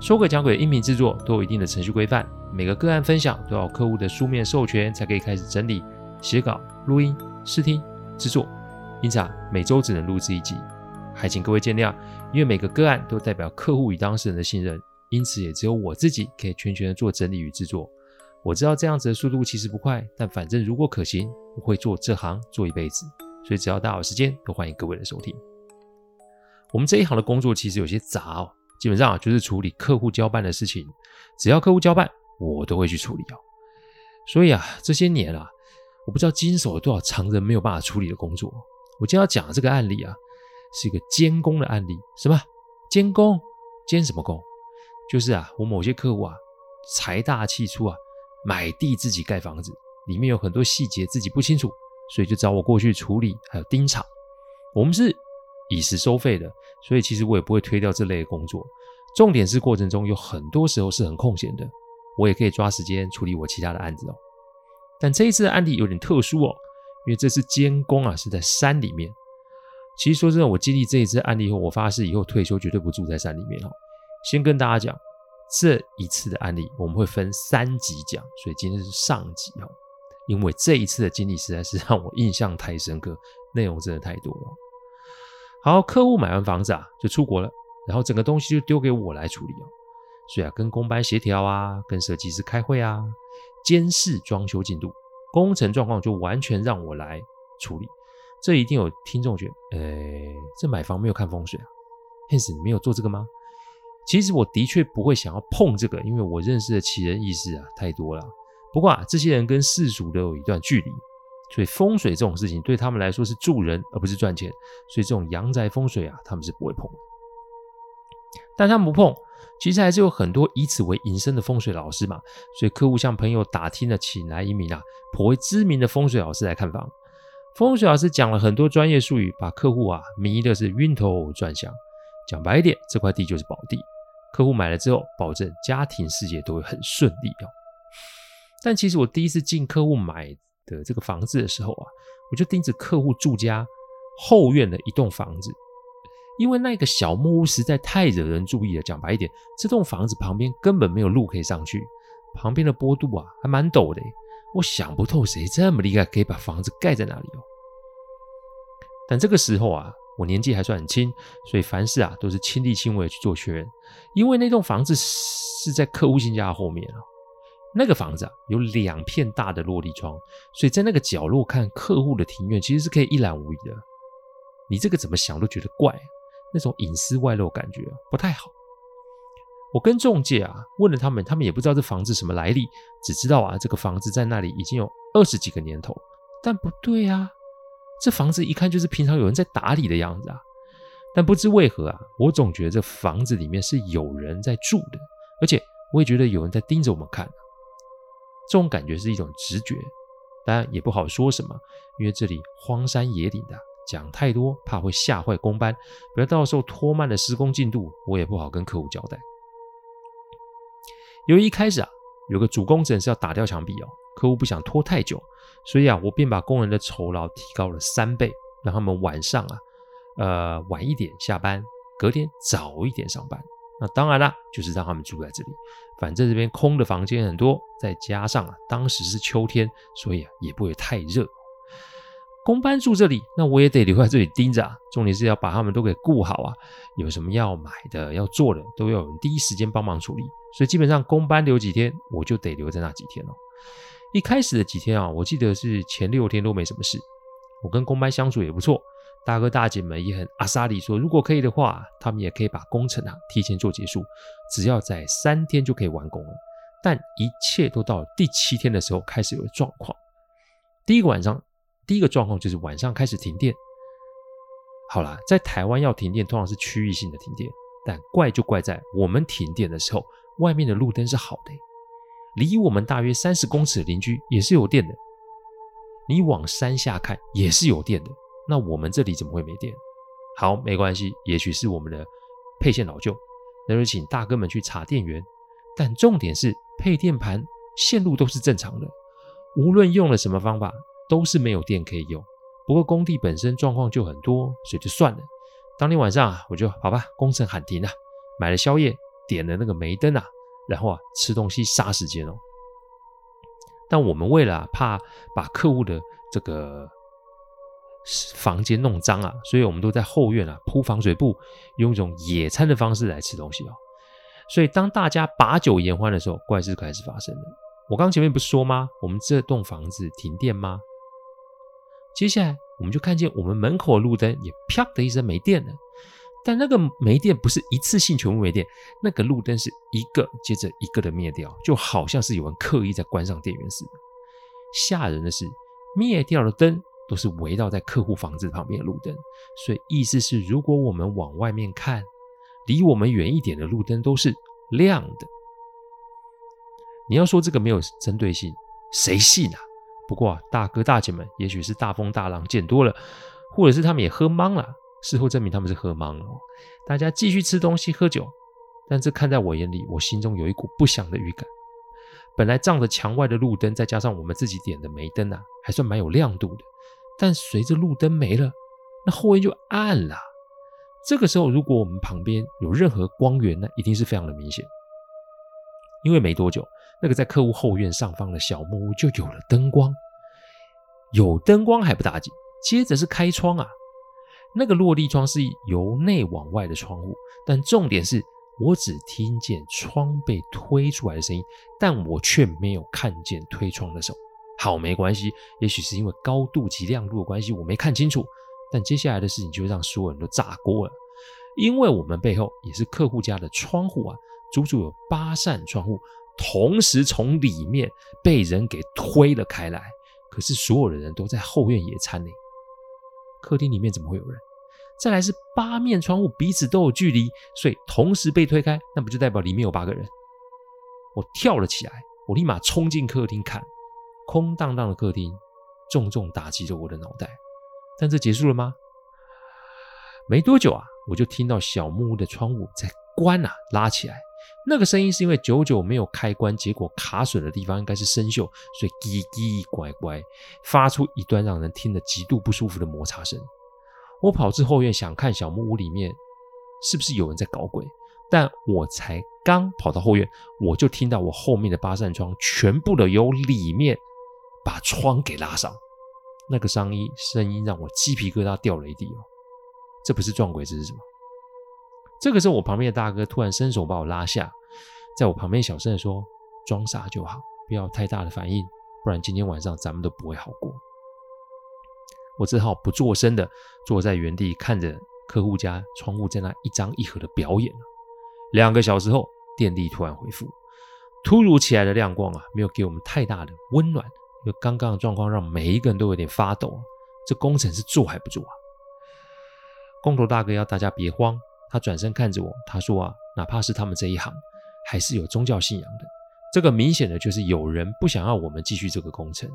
说诡讲鬼的音频制作都有一定的程序规范，每个个案分享都要客户的书面授权才可以开始整理、写稿、录音、试听、制作。因此啊，每周只能录制一集，还请各位见谅。因为每个个案都代表客户与当事人的信任。因此，也只有我自己可以全权的做整理与制作。我知道这样子的速度其实不快，但反正如果可行，我会做这行做一辈子。所以，只要大家有时间，都欢迎各位的收听。我们这一行的工作其实有些杂哦，基本上啊就是处理客户交办的事情，只要客户交办，我都会去处理哦。所以啊，这些年啊，我不知道经手了多少常人没有办法处理的工作。我今天要讲的这个案例啊，是一个监工的案例。什么？监工？监什么工？就是啊，我某些客户啊，财大气粗啊，买地自己盖房子，里面有很多细节自己不清楚，所以就找我过去处理，还有盯场。我们是以时收费的，所以其实我也不会推掉这类的工作。重点是过程中有很多时候是很空闲的，我也可以抓时间处理我其他的案子哦。但这一次的案例有点特殊哦，因为这次监工啊是在山里面。其实说真的，我经历这一次案例后，我发誓以后退休绝对不住在山里面哦。先跟大家讲，这一次的案例我们会分三集讲，所以今天是上集哦。因为这一次的经历实在是让我印象太深刻，内容真的太多了。好，客户买完房子啊，就出国了，然后整个东西就丢给我来处理哦。所以啊，跟工班协调啊，跟设计师开会啊，监视装修进度，工程状况就完全让我来处理。这一定有听众觉得，诶，这买房没有看风水啊？Hans，你没有做这个吗？其实我的确不会想要碰这个，因为我认识的奇人异事啊太多了。不过啊，这些人跟世俗都有一段距离，所以风水这种事情对他们来说是助人而不是赚钱，所以这种阳宅风水啊，他们是不会碰的。但他们不碰，其实还是有很多以此为营生的风水老师嘛。所以客户向朋友打听了，请来一名啊颇为知名的风水老师来看房。风水老师讲了很多专业术语，把客户啊迷的是晕头转向。讲白一点，这块地就是宝地。客户买了之后，保证家庭事业都会很顺利哦。但其实我第一次进客户买的这个房子的时候啊，我就盯着客户住家后院的一栋房子，因为那个小木屋实在太惹人注意了。讲白一点，这栋房子旁边根本没有路可以上去，旁边的坡度啊还蛮陡的。我想不透谁这么厉害，可以把房子盖在那里哦。但这个时候啊。我年纪还算很轻，所以凡事啊都是亲力亲为去做确认。因为那栋房子是在客户新家后面啊，那个房子啊有两片大的落地窗，所以在那个角落看客户的庭院，其实是可以一览无遗的。你这个怎么想都觉得怪，那种隐私外露感觉不太好。我跟中介啊问了他们，他们也不知道这房子什么来历，只知道啊这个房子在那里已经有二十几个年头。但不对啊。这房子一看就是平常有人在打理的样子啊，但不知为何啊，我总觉得这房子里面是有人在住的，而且我也觉得有人在盯着我们看。这种感觉是一种直觉，当然也不好说什么，因为这里荒山野岭的，讲太多怕会吓坏工班，不要到时候拖慢了施工进度，我也不好跟客户交代。由于一开始啊，有个主工程是要打掉墙壁哦，客户不想拖太久。所以啊，我便把工人的酬劳提高了三倍，让他们晚上啊，呃，晚一点下班，隔天早一点上班。那当然啦，就是让他们住在这里，反正这边空的房间很多，再加上啊，当时是秋天，所以啊，也不会太热。工班住这里，那我也得留在这里盯着啊。重点是要把他们都给顾好啊，有什么要买的、要做的，都要有人第一时间帮忙处理。所以基本上工班留几天，我就得留在那几天哦。一开始的几天啊，我记得是前六天都没什么事，我跟工班相处也不错，大哥大姐们也很阿莎莉说，如果可以的话，他们也可以把工程啊提前做结束，只要在三天就可以完工了。但一切都到了第七天的时候开始有状况。第一个晚上，第一个状况就是晚上开始停电。好啦，在台湾要停电通常是区域性的停电，但怪就怪在我们停电的时候，外面的路灯是好的，离我们大约三十公尺的邻居也是有电的。你往山下看也是有电的，那我们这里怎么会没电？好，没关系，也许是我们的配线老旧，那就请大哥们去查电源。但重点是配电盘线路都是正常的，无论用了什么方法，都是没有电可以用。不过工地本身状况就很多，所以就算了。当天晚上啊，我就好吧，工程喊停了，买了宵夜，点了那个煤灯啊，然后啊吃东西杀时间哦。但我们为了、怕把客户的这个房间弄脏啊，所以我们都在后院啊铺防水布，用一种野餐的方式来吃东西哦。所以当大家把酒言欢的时候，怪事开始发生了。我刚前面不是说吗？我们这栋房子停电吗？接下来我们就看见我们门口的路灯也啪的一声没电了。但那个没电不是一次性全部没电，那个路灯是一个接着一个的灭掉，就好像是有人刻意在关上电源似的。吓人的是，灭掉的灯都是围绕在客户房子旁边的路灯，所以意思是，如果我们往外面看，离我们远一点的路灯都是亮的。你要说这个没有针对性，谁信啊？不过啊，大哥大姐们也许是大风大浪见多了，或者是他们也喝茫了。事后证明他们是喝茫了，大家继续吃东西喝酒，但这看在我眼里，我心中有一股不祥的预感。本来仗着墙外的路灯，再加上我们自己点的煤灯啊，还算蛮有亮度的。但随着路灯没了，那后院就暗了。这个时候，如果我们旁边有任何光源，那一定是非常的明显。因为没多久，那个在客户后院上方的小木屋就有了灯光。有灯光还不打紧，接着是开窗啊。那个落地窗是由内往外的窗户，但重点是我只听见窗被推出来的声音，但我却没有看见推窗的手。好，没关系，也许是因为高度及亮度的关系，我没看清楚。但接下来的事情就让所有人都炸锅了，因为我们背后也是客户家的窗户啊，足足有八扇窗户同时从里面被人给推了开来。可是所有的人都在后院野餐呢。客厅里面怎么会有人？再来是八面窗户彼此都有距离，所以同时被推开，那不就代表里面有八个人？我跳了起来，我立马冲进客厅看，空荡荡的客厅重重打击着我的脑袋。但这结束了吗？没多久啊，我就听到小木屋的窗户在关啊，拉起来。那个声音是因为久久没有开关，结果卡损的地方应该是生锈，所以叽叽乖乖发出一段让人听得极度不舒服的摩擦声。我跑至后院想看小木屋里面是不是有人在搞鬼，但我才刚跑到后院，我就听到我后面的八扇窗全部的由里面把窗给拉上，那个声音声音让我鸡皮疙瘩掉了一地哦，这不是撞鬼，这是什么？这个时候，我旁边的大哥突然伸手把我拉下，在我旁边小声的说：“装傻就好，不要太大的反应，不然今天晚上咱们都不会好过。”我只好不作声的坐在原地，看着客户家窗户在那一张一合的表演。两个小时后，电力突然恢复，突如其来的亮光啊，没有给我们太大的温暖，因为刚刚的状况让每一个人都有点发抖。这工程是做还不做啊？工头大哥要大家别慌。他转身看着我，他说：“啊，哪怕是他们这一行，还是有宗教信仰的。这个明显的就是有人不想要我们继续这个工程。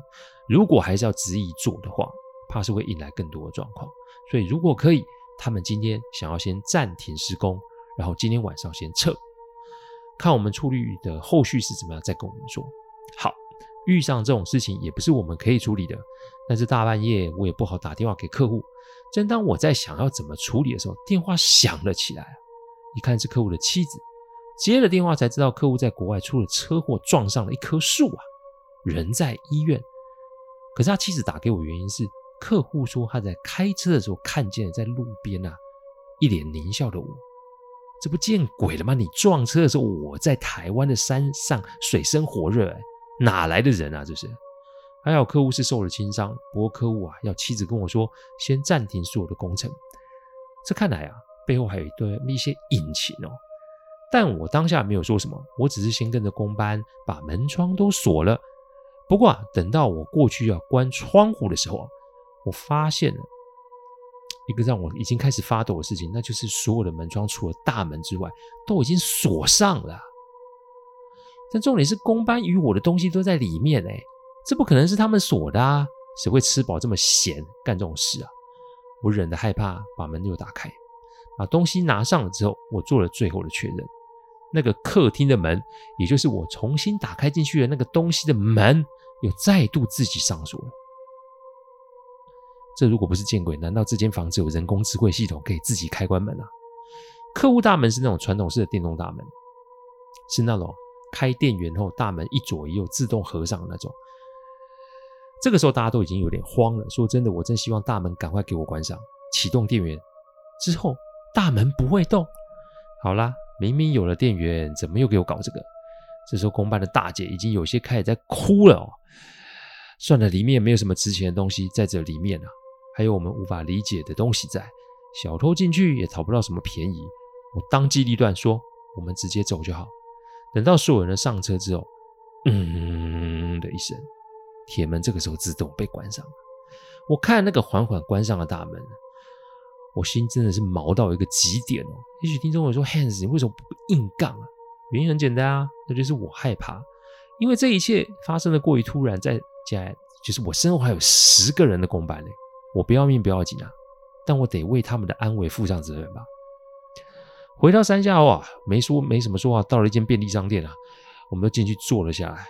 如果还是要执意做的话，怕是会引来更多的状况。所以，如果可以，他们今天想要先暂停施工，然后今天晚上先撤，看我们处理的后续是怎么样，再跟我们说。好，遇上这种事情也不是我们可以处理的，但是大半夜我也不好打电话给客户。”正当我在想要怎么处理的时候，电话响了起来。一看是客户的妻子，接了电话才知道客户在国外出了车祸，撞上了一棵树啊，人在医院。可是他妻子打给我，原因是客户说他在开车的时候看见了在路边啊，一脸狞笑的我。这不见鬼了吗？你撞车的时候我在台湾的山上水深火热，哪来的人啊？这是。还好客户是受了轻伤，不过客户啊要妻子跟我说先暂停所有的工程。这看来啊背后还有一堆一些隐情哦。但我当下没有说什么，我只是先跟着工班把门窗都锁了。不过啊等到我过去要关窗户的时候啊，我发现了一个让我已经开始发抖的事情，那就是所有的门窗除了大门之外都已经锁上了。但重点是公班与我的东西都在里面哎，这不可能是他们锁的啊！谁会吃饱这么闲干这种事啊？我忍得害怕，把门又打开，把东西拿上了之后，我做了最后的确认。那个客厅的门，也就是我重新打开进去的那个东西的门，又再度自己上锁了。这如果不是见鬼，难道这间房子有人工智慧系统可以自己开关门啊？客户大门是那种传统式的电动大门，是那种开电源后大门一左一右自动合上那种。这个时候大家都已经有点慌了。说真的，我真希望大门赶快给我关上，启动电源之后大门不会动。好啦，明明有了电源，怎么又给我搞这个？这时候公办的大姐已经有些开始在哭了哦。算了，里面没有什么值钱的东西在这里面啊。还有我们无法理解的东西在，小偷进去也讨不到什么便宜。我当机立断说：“我们直接走就好。”等到所有人上车之后，嗯的一声，铁门这个时候自动被关上了。我看那个缓缓关上的大门，我心真的是毛到一个极点哦。也许听众会说：“Hans，你为什么不硬杠啊？”原因很简单啊，那就是我害怕，因为这一切发生的过于突然，再加就是我身后还有十个人的工班呢。我不要命不要紧啊，但我得为他们的安危负上责任吧。回到山下后啊，没说没什么说话，到了一间便利商店啊，我们都进去坐了下来。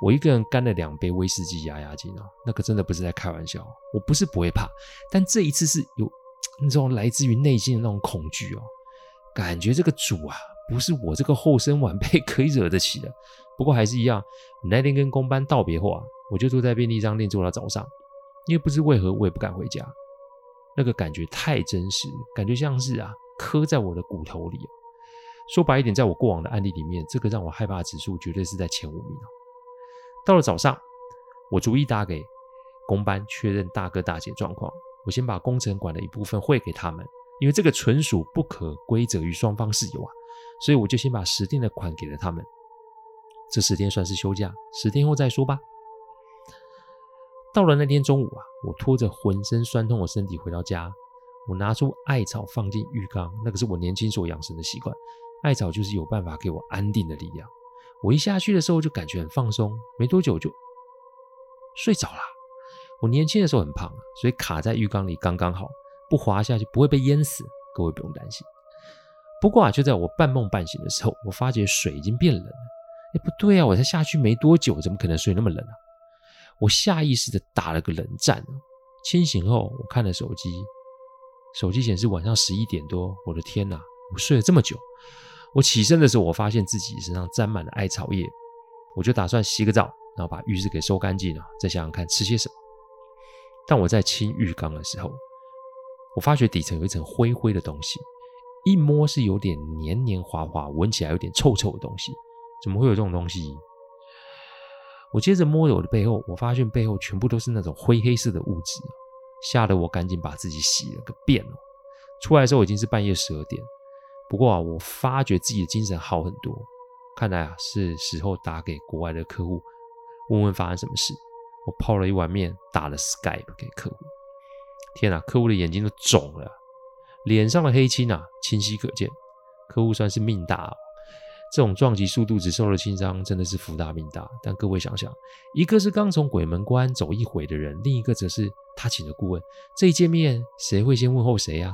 我一个人干了两杯威士忌压压惊啊，那个真的不是在开玩笑。我不是不会怕，但这一次是有那种来自于内心的那种恐惧哦，感觉这个主啊，不是我这个后生晚辈可以惹得起的。不过还是一样，那天跟工班道别后啊，我就坐在便利商店坐到早上。因为不知为何，我也不敢回家。那个感觉太真实，感觉像是啊，刻在我的骨头里。说白一点，在我过往的案例里面，这个让我害怕的指数绝对是在前五名。到了早上，我逐一打给工班确认大哥大姐状况。我先把工程款的一部分汇给他们，因为这个纯属不可归责于双方事由啊，所以我就先把十天的款给了他们。这十天算是休假，十天后再说吧。到了那天中午啊，我拖着浑身酸痛的身体回到家。我拿出艾草放进浴缸，那个是我年轻所养成的习惯。艾草就是有办法给我安定的力量。我一下去的时候就感觉很放松，没多久就睡着了。我年轻的时候很胖，所以卡在浴缸里刚刚好，不滑下去不会被淹死。各位不用担心。不过啊，就在我半梦半醒的时候，我发觉水已经变冷了。哎，不对啊，我才下去没多久，怎么可能水那么冷啊？我下意识的打了个冷战。清醒后，我看了手机，手机显示晚上十一点多。我的天哪，我睡了这么久！我起身的时候，我发现自己身上沾满了艾草叶。我就打算洗个澡，然后把浴室给收干净了，再想想看吃些什么。但我在清浴缸的时候，我发觉底层有一层灰灰的东西，一摸是有点黏黏滑滑，闻起来有点臭臭的东西。怎么会有这种东西？我接着摸着我的背后，我发现背后全部都是那种灰黑色的物质，吓得我赶紧把自己洗了个遍哦。出来的时候已经是半夜十二点，不过啊，我发觉自己的精神好很多，看来啊是时候打给国外的客户，问问发生什么事。我泡了一碗面，打了 Skype 给客户。天啊，客户的眼睛都肿了，脸上的黑青啊清晰可见。客户算是命大哦。这种撞击速度只受了轻伤，真的是福大命大。但各位想想，一个是刚从鬼门关走一回的人，另一个则是他请的顾问。这一见面，谁会先问候谁啊？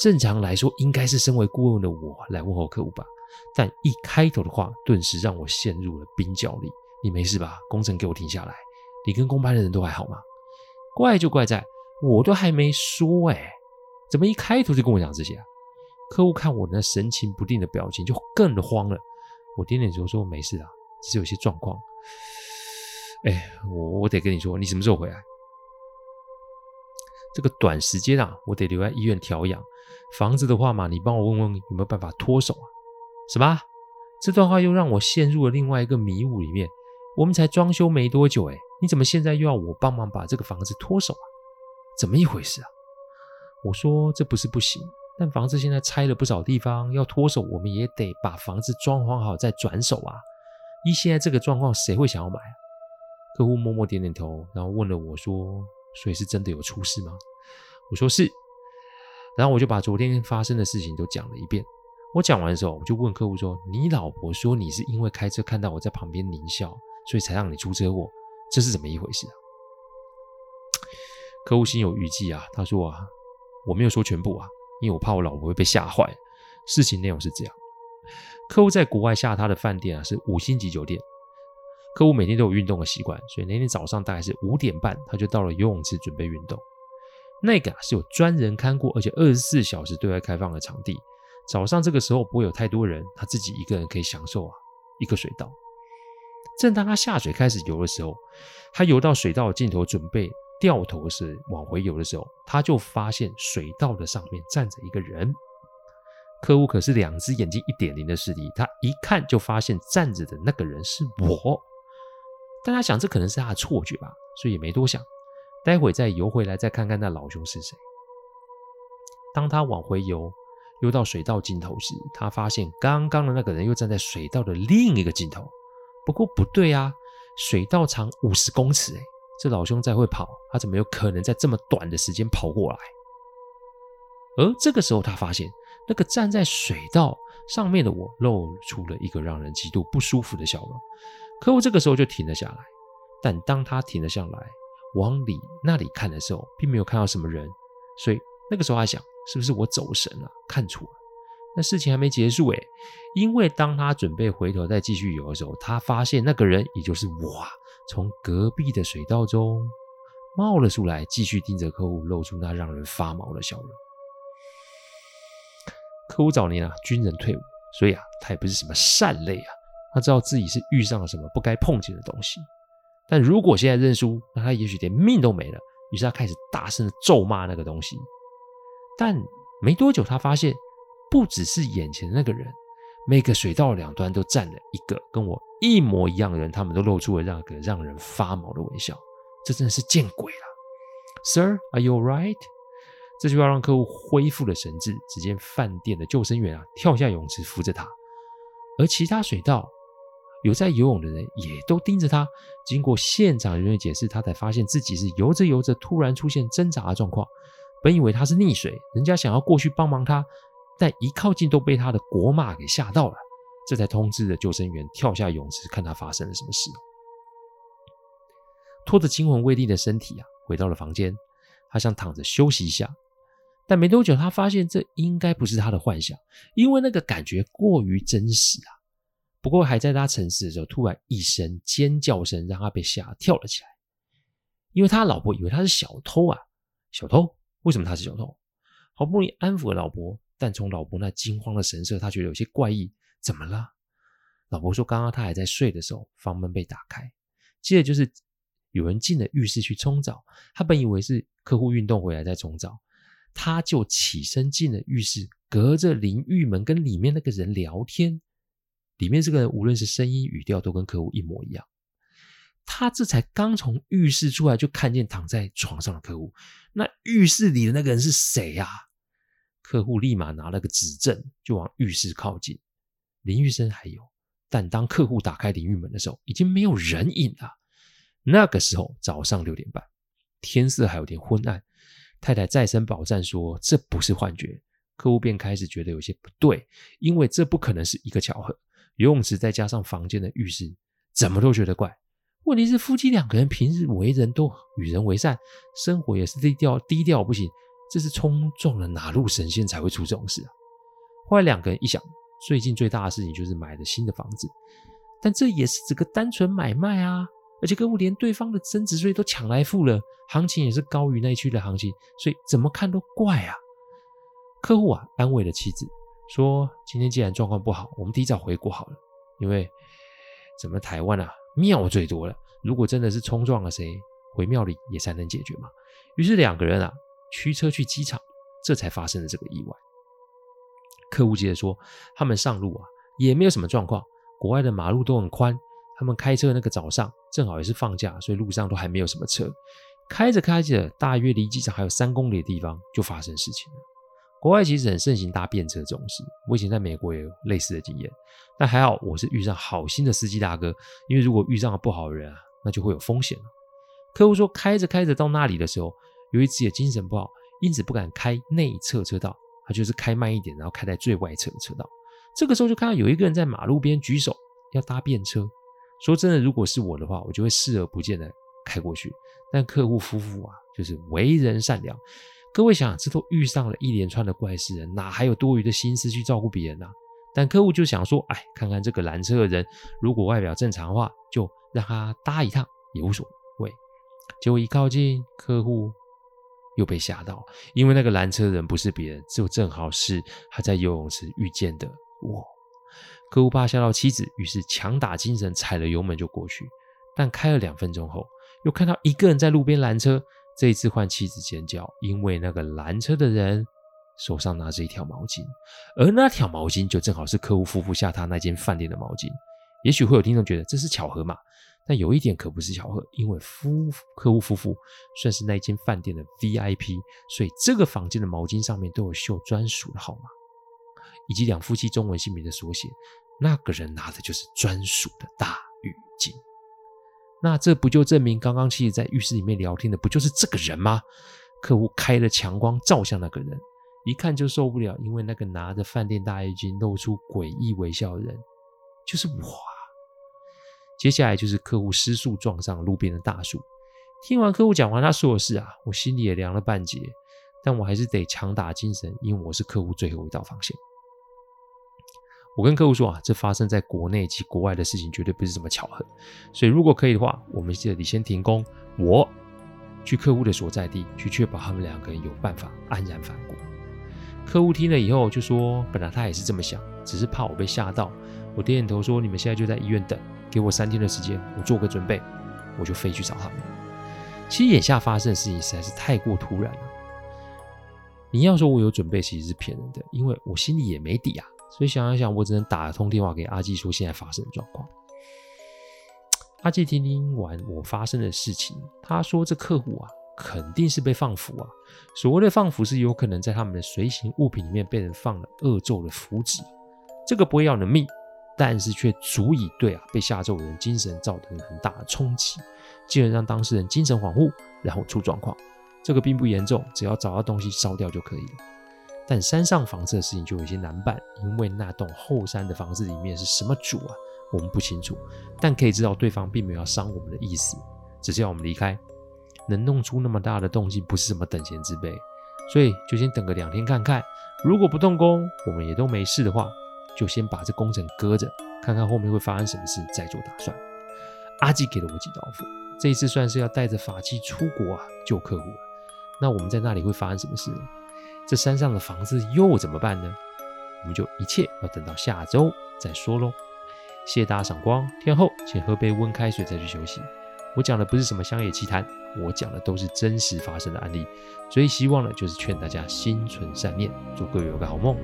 正常来说，应该是身为顾问的我来问候客户吧。但一开头的话，顿时让我陷入了冰窖里。你没事吧？工程给我停下来。你跟工班的人都还好吗？怪就怪在我都还没说哎，怎么一开头就跟我讲这些啊？客户看我那神情不定的表情，就更慌了。我点点头说：“没事啊，只是有些状况。”哎，我我得跟你说，你什么时候回来？这个短时间啊，我得留在医院调养。房子的话嘛，你帮我问问有没有办法脱手啊？什么？这段话又让我陷入了另外一个迷雾里面。我们才装修没多久，哎，你怎么现在又要我帮忙把这个房子脱手啊？怎么一回事啊？我说这不是不行。但房子现在拆了不少地方，要脱手，我们也得把房子装潢好再转手啊！依现在这个状况，谁会想要买？客户默默点点头，然后问了我说：“所以是真的有出事吗？”我说是，然后我就把昨天发生的事情都讲了一遍。我讲完的时候，我就问客户说：“你老婆说你是因为开车看到我在旁边狞笑，所以才让你出车祸，这是怎么一回事啊？”客户心有余悸啊，他说：“啊，我没有说全部啊，因为我怕我老婆会被吓坏。事情内容是这样：客户在国外下他的饭店啊，是五星级酒店。客户每天都有运动的习惯，所以那天早上大概是五点半，他就到了游泳池准备运动。”那个啊是有专人看过，而且二十四小时对外开放的场地。早上这个时候不会有太多人，他自己一个人可以享受啊一个水道。正当他下水开始游的时候，他游到水道的尽头准备掉头时往回游的时候，他就发现水道的上面站着一个人。客户可是两只眼睛一点零的视力，他一看就发现站着的那个人是我。但他想这可能是他的错觉吧，所以也没多想。待会再游回来，再看看那老兄是谁。当他往回游，游到水道尽头时，他发现刚刚的那个人又站在水道的另一个尽头。不过不对啊，水道长五十公尺，哎，这老兄再会跑，他怎么有可能在这么短的时间跑过来？而这个时候，他发现那个站在水道上面的我，露出了一个让人极度不舒服的笑容。客户这个时候就停了下来，但当他停了下来，往里那里看的时候，并没有看到什么人，所以那个时候他想，是不是我走神了，看错了？那事情还没结束诶，因为当他准备回头再继续游的时候，他发现那个人也就是我，从隔壁的水道中冒了出来，继续盯着客户，露出那让人发毛的笑容。客户早年啊，军人退伍，所以啊，他也不是什么善类啊，他知道自己是遇上了什么不该碰见的东西。但如果现在认输，那他也许连命都没了。于是他开始大声的咒骂那个东西。但没多久，他发现不只是眼前的那个人，每个水道两端都站了一个跟我一模一样的人，他们都露出了那个让人发毛的微笑。这真的是见鬼了！Sir, are you alright？这句话让客户恢复了神智。只见饭店的救生员啊跳下泳池扶着他，而其他水道。有在游泳的人也都盯着他。经过现场人员解释，他才发现自己是游着游着突然出现挣扎的状况。本以为他是溺水，人家想要过去帮忙他，但一靠近都被他的国骂给吓到了。这才通知了救生员跳下泳池看他发生了什么事。拖着惊魂未定的身体啊，回到了房间，他想躺着休息一下。但没多久，他发现这应该不是他的幻想，因为那个感觉过于真实啊。不过还在他沉思的时候，突然一声尖叫声让他被吓跳了起来，因为他老婆以为他是小偷啊！小偷？为什么他是小偷？好不容易安抚了老婆，但从老婆那惊慌的神色，他觉得有些怪异。怎么了？老婆说，刚刚他还在睡的时候，房门被打开，接着就是有人进了浴室去冲澡。他本以为是客户运动回来再冲澡，他就起身进了浴室，隔着淋浴门跟里面那个人聊天。里面这个人无论是声音语调都跟客户一模一样。他这才刚从浴室出来，就看见躺在床上的客户。那浴室里的那个人是谁呀？客户立马拿了个指证，就往浴室靠近。淋浴声还有，但当客户打开淋浴门的时候，已经没有人影了。那个时候早上六点半，天色还有点昏暗。太太再三保证说这不是幻觉，客户便开始觉得有些不对，因为这不可能是一个巧合。游泳池再加上房间的浴室，怎么都觉得怪。问题是夫妻两个人平日为人都与人为善，生活也是低调低调不行，这是冲撞了哪路神仙才会出这种事啊？后来两个人一想，最近最大的事情就是买了新的房子，但这也是只个单纯买卖啊，而且客户连对方的增值税都抢来付了，行情也是高于那一区的行情，所以怎么看都怪啊。客户啊，安慰了妻子。说今天既然状况不好，我们提早回国好了。因为怎么台湾啊，庙最多了。如果真的是冲撞了谁，回庙里也才能解决嘛。于是两个人啊，驱车去机场，这才发生了这个意外。客户接着说，他们上路啊，也没有什么状况。国外的马路都很宽，他们开车那个早上正好也是放假，所以路上都还没有什么车。开着开着，大约离机场还有三公里的地方，就发生事情了。国外其实很盛行搭便车这种事，我以前在美国也有类似的经验，但还好我是遇上好心的司机大哥，因为如果遇上了不好的人啊，那就会有风险了。客户说开着开着到那里的时候，由于自己的精神不好，因此不敢开内侧车道，他就是开慢一点，然后开在最外侧的车道。这个时候就看到有一个人在马路边举手要搭便车。说真的，如果是我的话，我就会视而不见的开过去。但客户夫妇啊，就是为人善良。各位想，这都遇上了一连串的怪事了，哪还有多余的心思去照顾别人啊？但客户就想说，哎，看看这个拦车的人，如果外表正常的话，就让他搭一趟也无所谓。结果一靠近，客户又被吓到，因为那个拦车的人不是别人，就正好是他在游泳池遇见的我。客户怕吓到妻子，于是强打精神踩了油门就过去。但开了两分钟后，又看到一个人在路边拦车。这一次换妻子尖叫，因为那个拦车的人手上拿着一条毛巾，而那条毛巾就正好是客户夫妇下榻那间饭店的毛巾。也许会有听众觉得这是巧合嘛？但有一点可不是巧合，因为夫客户夫妇算是那间饭店的 VIP，所以这个房间的毛巾上面都有绣专属的号码。以及两夫妻中文姓名的缩写，那个人拿的就是专属的大浴巾。那这不就证明刚刚其实在浴室里面聊天的不就是这个人吗？客户开了强光照向那个人，一看就受不了，因为那个拿着饭店大浴巾露出诡异微笑的人就是我。接下来就是客户失速撞上路边的大树。听完客户讲完他说的事啊，我心里也凉了半截，但我还是得强打精神，因为我是客户最后一道防线。我跟客户说啊，这发生在国内及国外的事情绝对不是什么巧合，所以如果可以的话，我们这里先停工，我去客户的所在地去确保他们两个人有办法安然返国。客户听了以后就说，本来他也是这么想，只是怕我被吓到。我点点头说，你们现在就在医院等，给我三天的时间，我做个准备，我就飞去找他们。其实眼下发生的事情实在是太过突然了。你要说我有准备，其实是骗人的，因为我心里也没底啊。所以想一想，我只能打通电话给阿纪说现在发生的状况。阿纪听听完我发生的事情，他说这客户啊肯定是被放符啊。所谓的放符是有可能在他们的随行物品里面被人放了恶咒的符纸，这个不会要你的命，但是却足以对啊被吓咒的人精神造成很大的冲击，进而让当事人精神恍惚，然后出状况。这个并不严重，只要找到东西烧掉就可以了。但山上房子的事情就有些难办，因为那栋后山的房子里面是什么主啊，我们不清楚。但可以知道对方并没有要伤我们的意思，只是要我们离开。能弄出那么大的动静，不是什么等闲之辈，所以就先等个两天看看。如果不动工，我们也都没事的话，就先把这工程搁着，看看后面会发生什么事，再做打算。阿纪给了我几道符，这一次算是要带着法器出国啊，救客户。那我们在那里会发生什么事呢？这山上的房子又怎么办呢？我们就一切要等到下周再说喽。谢谢大家赏光，天后请喝杯温开水再去休息。我讲的不是什么乡野奇谈，我讲的都是真实发生的案例，所以希望呢就是劝大家心存善念，祝各位有个好梦。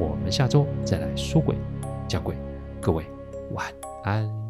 我们下周再来说鬼讲鬼，各位晚安。